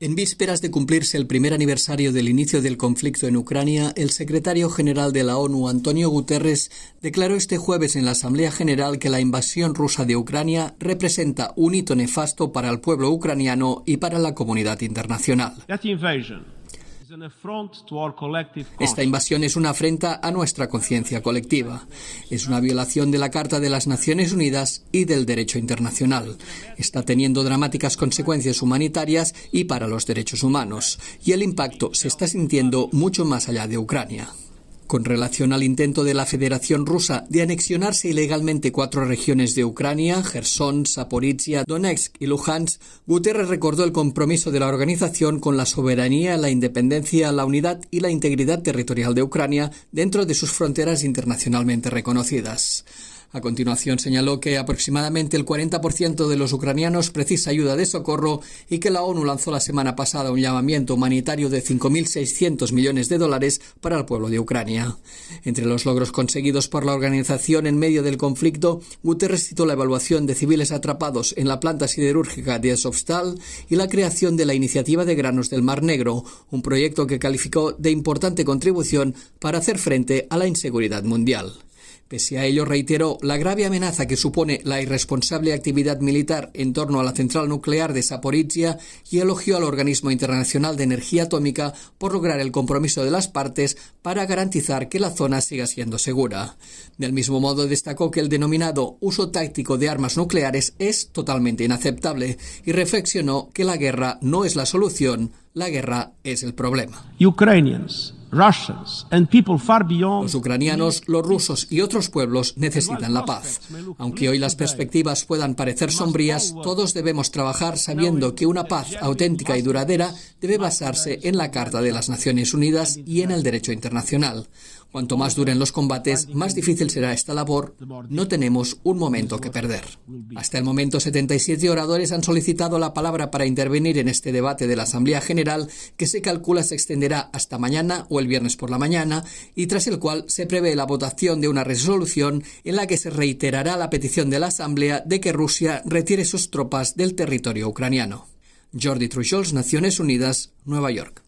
En vísperas de cumplirse el primer aniversario del inicio del conflicto en Ucrania, el secretario general de la ONU, Antonio Guterres, declaró este jueves en la Asamblea General que la invasión rusa de Ucrania representa un hito nefasto para el pueblo ucraniano y para la comunidad internacional. Esta invasión es una afrenta a nuestra conciencia colectiva. Es una violación de la Carta de las Naciones Unidas y del derecho internacional. Está teniendo dramáticas consecuencias humanitarias y para los derechos humanos. Y el impacto se está sintiendo mucho más allá de Ucrania. Con relación al intento de la Federación Rusa de anexionarse ilegalmente cuatro regiones de Ucrania, Gerson, Zaporizhia, Donetsk y Luhansk, Guterres recordó el compromiso de la organización con la soberanía, la independencia, la unidad y la integridad territorial de Ucrania dentro de sus fronteras internacionalmente reconocidas. A continuación señaló que aproximadamente el 40% de los ucranianos precisa ayuda de socorro y que la ONU lanzó la semana pasada un llamamiento humanitario de 5.600 millones de dólares para el pueblo de Ucrania. Entre los logros conseguidos por la organización en medio del conflicto, Guterres citó la evaluación de civiles atrapados en la planta siderúrgica de Azovstal y la creación de la Iniciativa de Granos del Mar Negro, un proyecto que calificó de importante contribución para hacer frente a la inseguridad mundial. Pese a ello, reiteró la grave amenaza que supone la irresponsable actividad militar en torno a la central nuclear de Zaporizhia y elogió al Organismo Internacional de Energía Atómica por lograr el compromiso de las partes para garantizar que la zona siga siendo segura. Del mismo modo, destacó que el denominado uso táctico de armas nucleares es totalmente inaceptable y reflexionó que la guerra no es la solución, la guerra es el problema. Los ucranianos, los rusos y otros pueblos necesitan la paz. Aunque hoy las perspectivas puedan parecer sombrías, todos debemos trabajar sabiendo que una paz auténtica y duradera debe basarse en la Carta de las Naciones Unidas y en el derecho internacional. Cuanto más duren los combates, más difícil será esta labor. No tenemos un momento que perder. Hasta el momento, 77 oradores han solicitado la palabra para intervenir en este debate de la Asamblea General, que se calcula se extenderá hasta mañana o el viernes por la mañana, y tras el cual se prevé la votación de una resolución en la que se reiterará la petición de la Asamblea de que Rusia retire sus tropas del territorio ucraniano. Jordi Trujols, Naciones Unidas, Nueva York.